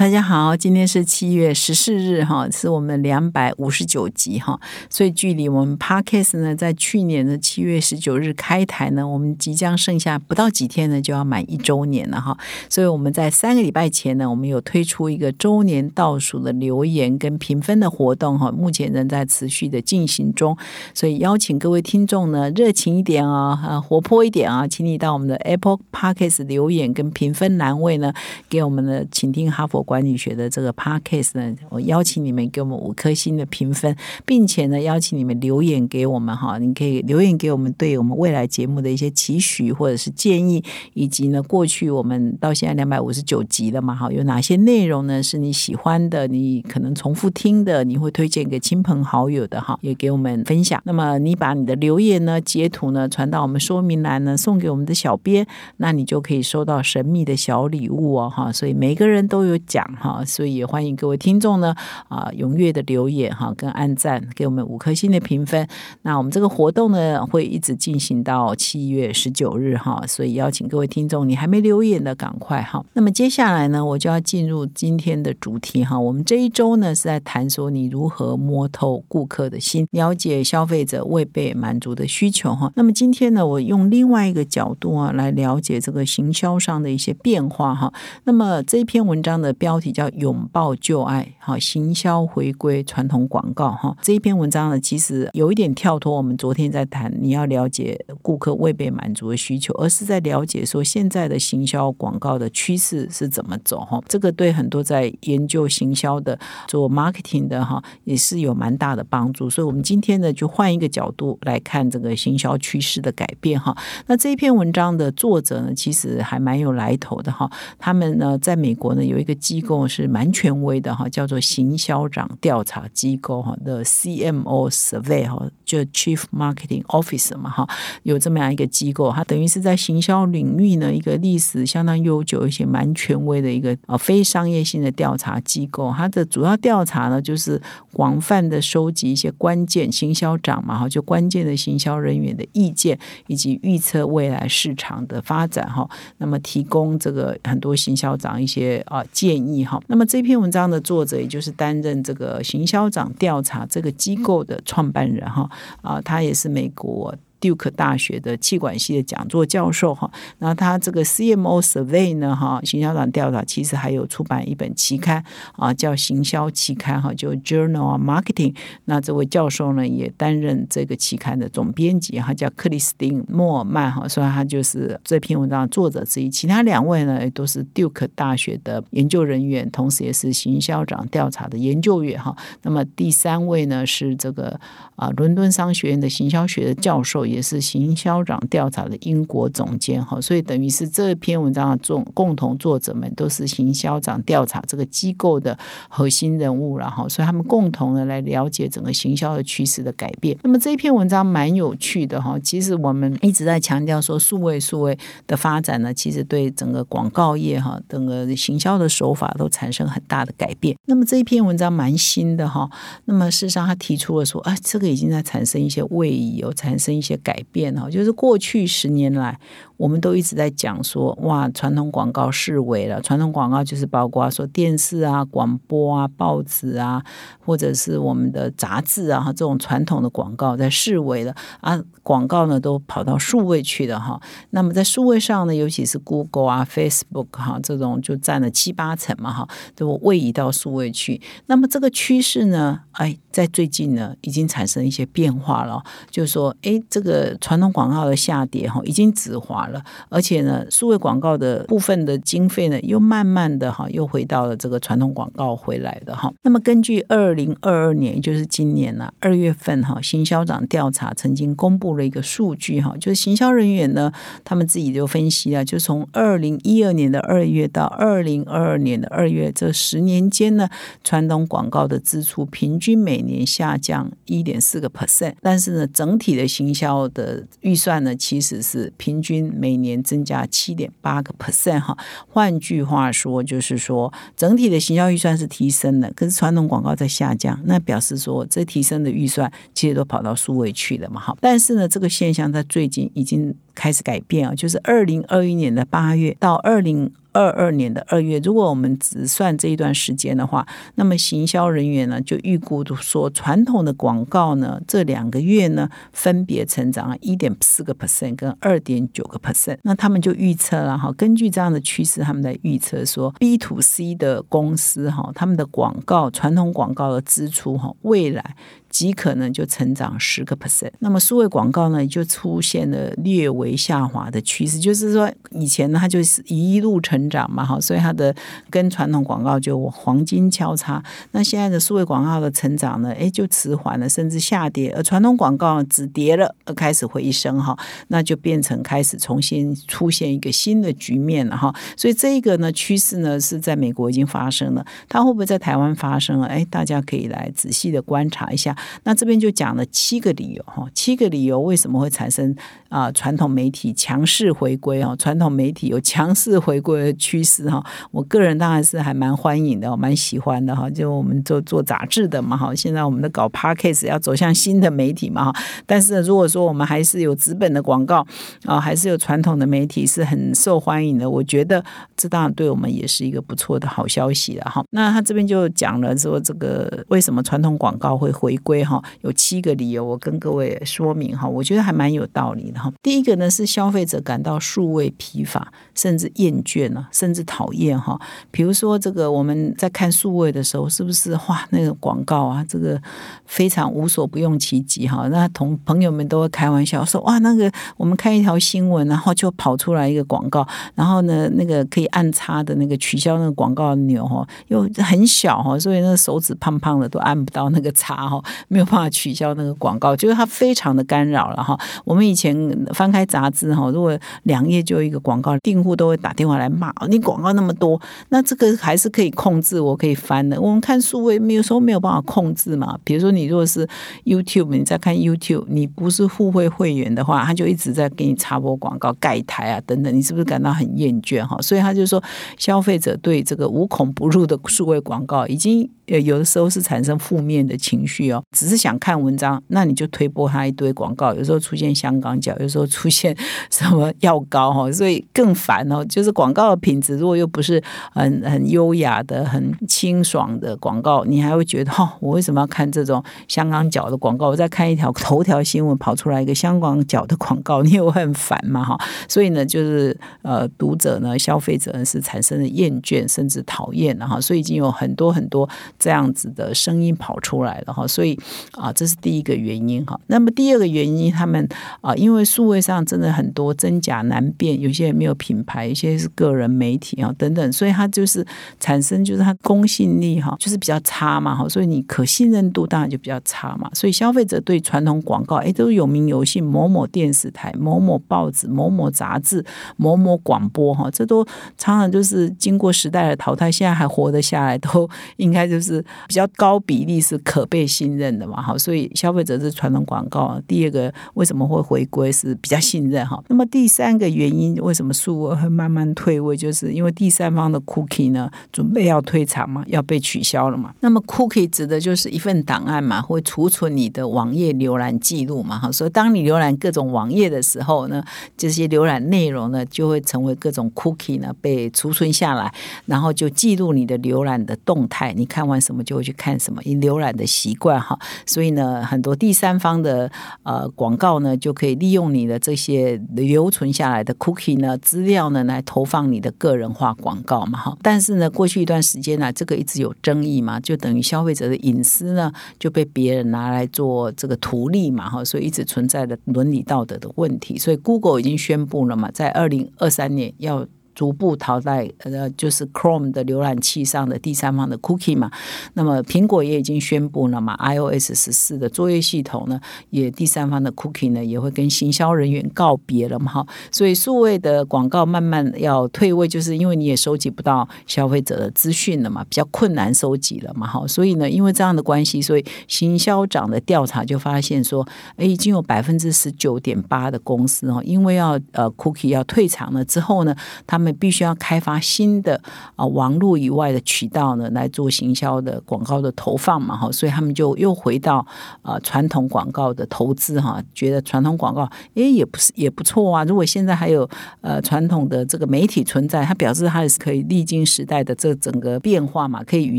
大家好，今天是七月十四日哈，是我们两百五十九集哈，所以距离我们 Podcast 呢，在去年的七月十九日开台呢，我们即将剩下不到几天呢，就要满一周年了哈，所以我们在三个礼拜前呢，我们有推出一个周年倒数的留言跟评分的活动哈，目前仍在持续的进行中，所以邀请各位听众呢，热情一点啊，呃，活泼一点啊，请你到我们的 Apple Podcast 留言跟评分栏位呢，给我们的请听哈佛。管理学的这个 podcast 呢，我邀请你们给我们五颗星的评分，并且呢，邀请你们留言给我们哈，你可以留言给我们对我们未来节目的一些期许或者是建议，以及呢，过去我们到现在两百五十九集了嘛，哈，有哪些内容呢是你喜欢的，你可能重复听的，你会推荐给亲朋好友的哈，也给我们分享。那么你把你的留言呢截图呢传到我们说明栏呢，送给我们的小编，那你就可以收到神秘的小礼物哦，哈，所以每个人都有奖。哈，所以也欢迎各位听众呢啊踊跃的留言哈，跟按赞，给我们五颗星的评分。那我们这个活动呢会一直进行到七月十九日哈，所以邀请各位听众，你还没留言的赶快哈。那么接下来呢，我就要进入今天的主题哈。我们这一周呢是在谈说你如何摸透顾客的心，了解消费者未被满足的需求哈。那么今天呢，我用另外一个角度啊来了解这个行销上的一些变化哈。那么这篇文章的标。题叫“拥抱旧爱”哈，行销回归传统广告哈。这一篇文章呢，其实有一点跳脱我们昨天在谈你要了解顾客未被满足的需求，而是在了解说现在的行销广告的趋势是怎么走哈。这个对很多在研究行销的、做 marketing 的哈，也是有蛮大的帮助。所以，我们今天呢，就换一个角度来看这个行销趋势的改变哈。那这一篇文章的作者呢，其实还蛮有来头的哈。他们呢，在美国呢，有一个机构是蛮权威的哈，叫做行销长调查机构哈的 CMO Survey 哈，就 Chief Marketing Officer 嘛哈，有这么样一个机构，它等于是在行销领域呢一个历史相当悠久、一些蛮权威的一个啊非商业性的调查机构。它的主要调查呢，就是广泛的收集一些关键行销长嘛哈，就关键的行销人员的意见，以及预测未来市场的发展哈。那么提供这个很多行销长一些啊建议。好，那么这篇文章的作者，也就是担任这个行销长调查这个机构的创办人哈啊，他也是美国。Duke 大学的气管系的讲座教授哈，那他这个 CMO Survey 呢哈，行销长调查其实还有出版一本期刊啊，叫行销期刊哈，就 Journal of Marketing。那这位教授呢也担任这个期刊的总编辑哈，叫克里斯汀莫尔曼哈，所以他就是这篇文章的作者之一。其他两位呢都是 Duke 大学的研究人员，同时也是行销长调查的研究员哈。那么第三位呢是这个啊伦敦商学院的行销学的教授。也是行销长调查的英国总监哈，所以等于是这篇文章的总共同作者们都是行销长调查这个机构的核心人物了哈，所以他们共同的来了解整个行销的趋势的改变。那么这一篇文章蛮有趣的哈，其实我们一直在强调说数位数位的发展呢，其实对整个广告业哈，整个行销的手法都产生很大的改变。那么这一篇文章蛮新的哈，那么事实上他提出了说啊，这个已经在产生一些位移，有产生一些。改变哈，就是过去十年来。我们都一直在讲说，哇，传统广告式微了。传统广告就是包括说电视啊、广播啊、报纸啊，或者是我们的杂志啊，这种传统的广告在式微了啊。广告呢都跑到数位去了哈。那么在数位上呢，尤其是 Google 啊、Facebook 哈这种就占了七八成嘛哈，都位移到数位去。那么这个趋势呢，哎，在最近呢已经产生一些变化了，就是说，哎，这个传统广告的下跌哈，已经止滑。了，而且呢，数位广告的部分的经费呢，又慢慢的哈，又回到了这个传统广告回来的哈。那么根据二零二二年，也就是今年呢二月份哈，行销长调查曾经公布了一个数据哈，就是行销人员呢，他们自己就分析啊，就从二零一二年的二月到二零二二年的二月这十年间呢，传统广告的支出平均每年下降一点四个 percent，但是呢，整体的行销的预算呢，其实是平均每年增加七点八个 percent 哈。换句话说，就是说整体的行销预算是提升了，可是传统广告在下降，那表示说这提升的预算其实都跑到数位去了嘛哈。但是呢，这个现象在最近已经开始改变啊，就是二零二一年的八月到二零。二二年的二月，如果我们只算这一段时间的话，那么行销人员呢就预估说，传统的广告呢这两个月呢分别成长了一点四个 percent 跟二点九个 percent。那他们就预测了哈，根据这样的趋势，他们在预测说，B to C 的公司哈，他们的广告传统广告的支出哈，未来。即可能就成长十个 percent，那么数位广告呢就出现了略微下滑的趋势，就是说以前呢它就是一路成长嘛，哈，所以它的跟传统广告就黄金交叉。那现在的数位广告的成长呢，哎就迟缓了，甚至下跌，而传统广告只跌了，而开始回升哈，那就变成开始重新出现一个新的局面了哈。所以这个呢趋势呢是在美国已经发生了，它会不会在台湾发生了？哎，大家可以来仔细的观察一下。那这边就讲了七个理由哈，七个理由为什么会产生啊传统媒体强势回归哦？传统媒体有强势回归的趋势哈。我个人当然是还蛮欢迎的，蛮喜欢的哈。就我们做做杂志的嘛哈，现在我们的搞 podcast 要走向新的媒体嘛哈。但是如果说我们还是有资本的广告啊，还是有传统的媒体是很受欢迎的，我觉得这当然对我们也是一个不错的好消息了哈。那他这边就讲了说这个为什么传统广告会回归。哈，有七个理由，我跟各位说明哈，我觉得还蛮有道理的哈。第一个呢是消费者感到数位疲乏，甚至厌倦了，甚至讨厌哈。比如说这个我们在看数位的时候，是不是哇那个广告啊，这个非常无所不用其极哈。那同朋友们都会开玩笑说哇，那个我们看一条新闻，然后就跑出来一个广告，然后呢那个可以按叉的那个取消那个广告钮哈，又很小哈，所以那个手指胖胖的都按不到那个叉哈。没有办法取消那个广告，就是它非常的干扰了哈。我们以前翻开杂志哈，如果两页就一个广告，订户都会打电话来骂你广告那么多。那这个还是可以控制，我可以翻的。我们看数位，有时候没有办法控制嘛。比如说你如果是 YouTube，你在看 YouTube，你不是互惠会员的话，他就一直在给你插播广告、盖台啊等等，你是不是感到很厌倦哈？所以他就说，消费者对这个无孔不入的数位广告，已经有的时候是产生负面的情绪哦。只是想看文章，那你就推播他一堆广告，有时候出现香港脚，有时候出现什么药膏哈，所以更烦哦。就是广告的品质如果又不是很很优雅的、很清爽的广告，你还会觉得哈，我为什么要看这种香港脚的广告？我再看一条头条新闻跑出来一个香港脚的广告，你也会很烦嘛哈。所以呢，就是呃，读者呢、消费者呢是产生了厌倦甚至讨厌了哈。所以已经有很多很多这样子的声音跑出来了哈。所以啊，这是第一个原因哈。那么第二个原因，他们啊，因为数位上真的很多真假难辨，有些人没有品牌，有些是个人媒体啊等等，所以它就是产生就是它公信力哈，就是比较差嘛哈。所以你可信任度当然就比较差嘛。所以消费者对传统广告哎都有名有姓，某某电视台、某某报纸、某某杂志、某某广播哈，这都常常就是经过时代的淘汰，现在还活得下来，都 应该就是比较高比例是可被信任的。嘛，好，所以消费者是传统广告。第二个为什么会回归是比较信任哈。那么第三个原因，为什么数位会慢慢退位，就是因为第三方的 cookie 呢，准备要退场嘛，要被取消了嘛。那么 cookie 指的就是一份档案嘛，会储存你的网页浏览记录嘛，哈。所以当你浏览各种网页的时候呢，这些浏览内容呢，就会成为各种 cookie 呢被储存下来，然后就记录你的浏览的动态。你看完什么就会去看什么，你浏览的习惯哈。所以呢，很多第三方的呃广告呢，就可以利用你的这些留存下来的 cookie 呢资料呢，来投放你的个人化广告嘛哈。但是呢，过去一段时间呢，这个一直有争议嘛，就等于消费者的隐私呢就被别人拿来做这个图利嘛哈，所以一直存在的伦理道德的问题。所以 Google 已经宣布了嘛，在二零二三年要。逐步淘汰呃，就是 Chrome 的浏览器上的第三方的 cookie 嘛。那么苹果也已经宣布了嘛，iOS 十四的作业系统呢，也第三方的 cookie 呢也会跟行销人员告别了嘛哈。所以数位的广告慢慢要退位，就是因为你也收集不到消费者的资讯了嘛，比较困难收集了嘛哈。所以呢，因为这样的关系，所以行销长的调查就发现说，哎，已经有百分之十九点八的公司哦，因为要呃 cookie 要退场了之后呢，他们必须要开发新的啊网络以外的渠道呢来做行销的广告的投放嘛哈，所以他们就又回到啊传统广告的投资哈，觉得传统广告哎也不是也不错啊。如果现在还有呃传统的这个媒体存在，它表示它也是可以历经时代的这整个变化嘛，可以与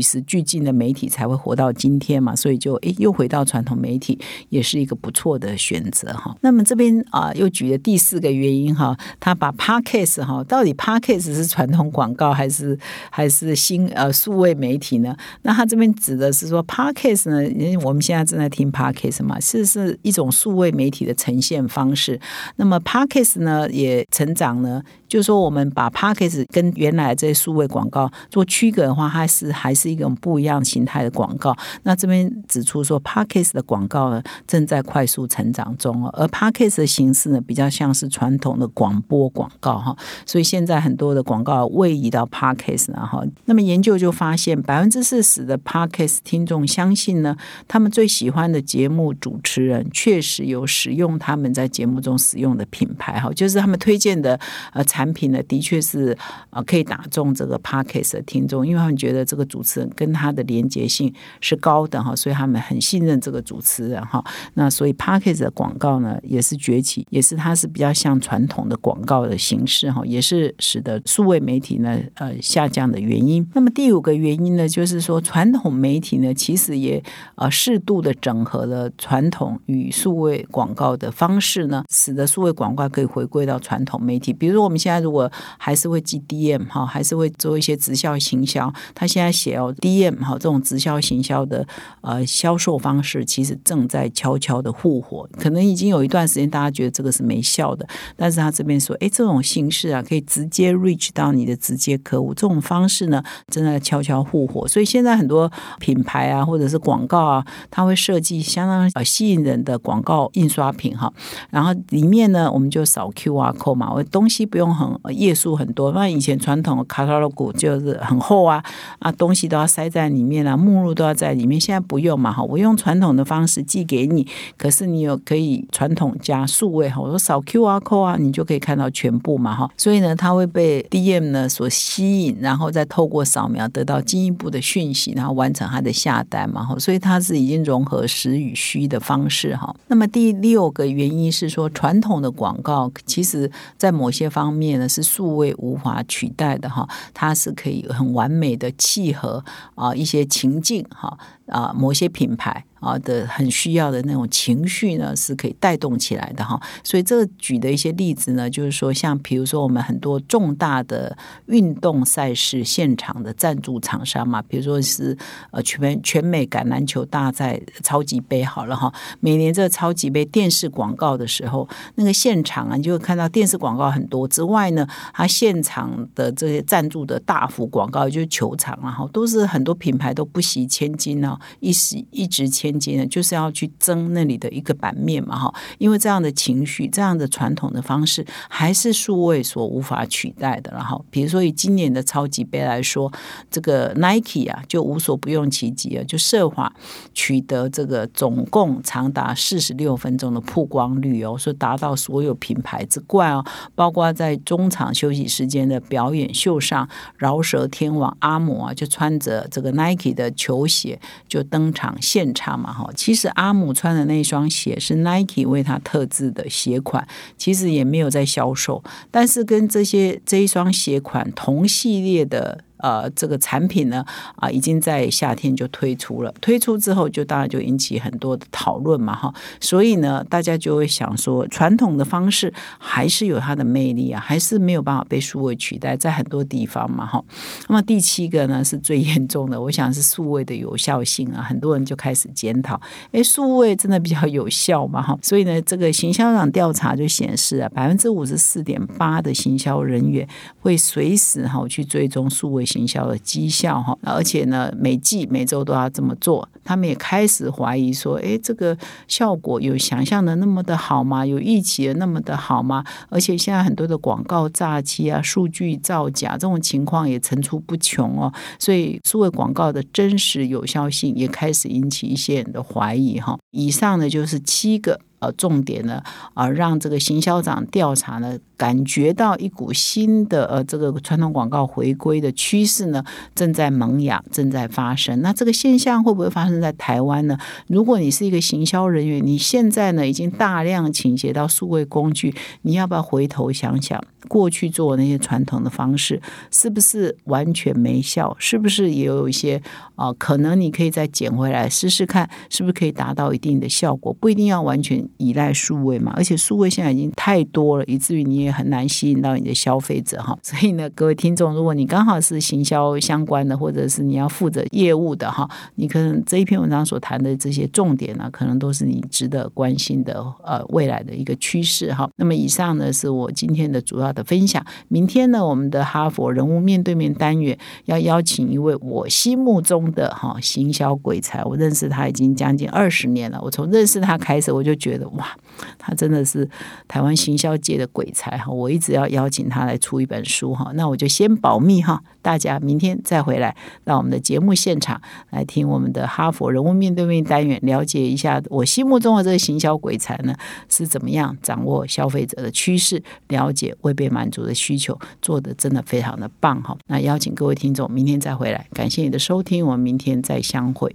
时俱进的媒体才会活到今天嘛，所以就哎又回到传统媒体，也是一个不错的选择哈。那么这边啊又举了第四个原因哈，他把 Podcast 哈，到底 Podcast 是传统广告还是还是新呃数位媒体呢？那他这边指的是说 Podcast 呢，因为我们现在正在听 Podcast 嘛，是是一种数位媒体的呈现方式。那么 Podcast 呢也成长呢，就是说我们把 Podcast 跟原来这些数位广告做区隔的话，它是还是一种不一样形态的广告。那这边指出说 Podcast 的广告呢正在快速成长中，而 Podcast 的形式呢比较像是传统的广播广告哈，所以现在很多的广告位移到 Podcast 然后，那么研究就发现百分之四十的 Podcast 听众相信呢，他们最喜欢的节目主持人确实有使用他们在节目中使用的品牌哈，就是他们推荐的呃产产品呢，的确是呃可以打中这个 Podcast 的听众，因为他们觉得这个主持人跟他的连接性是高的哈，所以他们很信任这个主持人哈。那所以 Podcast 的广告呢也是崛起，也是它是比较像传统的广告的形式哈，也是使得数位媒体呢呃下降的原因。那么第五个原因呢，就是说传统媒体呢其实也呃适度的整合了传统与数位广告的方式呢，使得数位广告可以回归到传统媒体。比如说我们现在如果还是会寄 DM 哈，还是会做一些直销行销，他现在写哦 DM 哈这种直销行销的呃销售方式，其实正在悄悄的复活。可能已经有一段时间大家觉得这个是没效的，但是他这边说，哎，这种形式啊，可以直接 reach 到你的直接客户，这种方式呢，正在悄悄复活。所以现在很多品牌啊，或者是广告啊，它会设计相当呃吸引人的广告印刷品哈，然后里面呢，我们就扫 QR code 嘛，我东西不用很页数很多，那以前传统的卡塔罗古就是很厚啊啊，东西都要塞在里面啊，目录都要在里面，现在不用嘛哈，我用传统的方式寄给你，可是你有可以传统加数位哈，我说扫 QR code 啊，你就可以看到全部嘛哈，所以呢，它会被 DM 呢所吸引，然后再透过扫描得到进一步的讯息，然后完成它的下单嘛哈，所以它是已经融合实与虚的方式哈。那么第六个原因是说，传统的广告其实在某些方面呢是数位无法取代的哈，它是可以很完美的契合啊一些情境哈啊某些品牌。啊的很需要的那种情绪呢，是可以带动起来的哈。所以这个举的一些例子呢，就是说，像比如说我们很多重大的运动赛事现场的赞助厂商嘛，比如说是呃全全美橄榄球大赛超级杯好了哈。每年这个超级杯电视广告的时候，那个现场啊，你就会看到电视广告很多之外呢，它现场的这些赞助的大幅广告，就是球场啊哈，都是很多品牌都不惜千金啊，一时一直千。就是要去争那里的一个版面嘛，哈，因为这样的情绪，这样的传统的方式，还是数位所无法取代的。然后，比如说以今年的超级杯来说，这个 Nike 啊，就无所不用其极啊，就设法取得这个总共长达四十六分钟的曝光率哦，说达到所有品牌之冠哦，包括在中场休息时间的表演秀上，饶舌天王阿姆啊，就穿着这个 Nike 的球鞋就登场现场。嘛哈，其实阿姆穿的那双鞋是 Nike 为他特制的鞋款，其实也没有在销售。但是跟这些这一双鞋款同系列的呃这个产品呢啊，已经在夏天就推出了。推出之后，就当然就引起很多的讨论嘛，哈。所以呢，大家就会想说，传统的方式还是有它的魅力啊，还是没有办法被数位取代，在很多地方嘛，哈。那么第七个呢是最严重的，我想是数位的有效性啊，很多人就开始检讨，哎，数位真的比较有效嘛，哈。所以呢，这个行销长调查就显示啊，百分之五十四点八的行销人员会随时哈去追踪数位行销的绩效哈，而且呢，每季每周都要这么做。他们也开始怀疑说，哎，这个效果有想象的那么的好吗？有预期的那么的好吗？而且现在很多的广告诈欺啊、数据造假这种情况也层出不穷哦，所以数位广告的真实有效性也开始引起一些人的怀疑哈。以上呢就是七个。呃，重点呢，啊，让这个行销长调查呢，感觉到一股新的呃，这个传统广告回归的趋势呢，正在萌芽，正在发生。那这个现象会不会发生在台湾呢？如果你是一个行销人员，你现在呢已经大量倾斜到数位工具，你要不要回头想想，过去做那些传统的方式是不是完全没效？是不是也有一些啊？可能你可以再捡回来试试看，是不是可以达到一定的效果？不一定要完全。依赖数位嘛，而且数位现在已经太多了，以至于你也很难吸引到你的消费者哈。所以呢，各位听众，如果你刚好是行销相关的，或者是你要负责业务的哈，你可能这一篇文章所谈的这些重点呢，可能都是你值得关心的呃未来的一个趋势哈。那么以上呢是我今天的主要的分享。明天呢，我们的哈佛人物面对面单元要邀请一位我心目中的哈行销鬼才，我认识他已经将近二十年了。我从认识他开始，我就觉得。哇，他真的是台湾行销界的鬼才哈！我一直要邀请他来出一本书哈，那我就先保密哈，大家明天再回来到我们的节目现场来听我们的哈佛人物面对面单元，了解一下我心目中的这个行销鬼才呢是怎么样掌握消费者的趋势，了解未被满足的需求，做的真的非常的棒哈！那邀请各位听众明天再回来，感谢你的收听，我们明天再相会。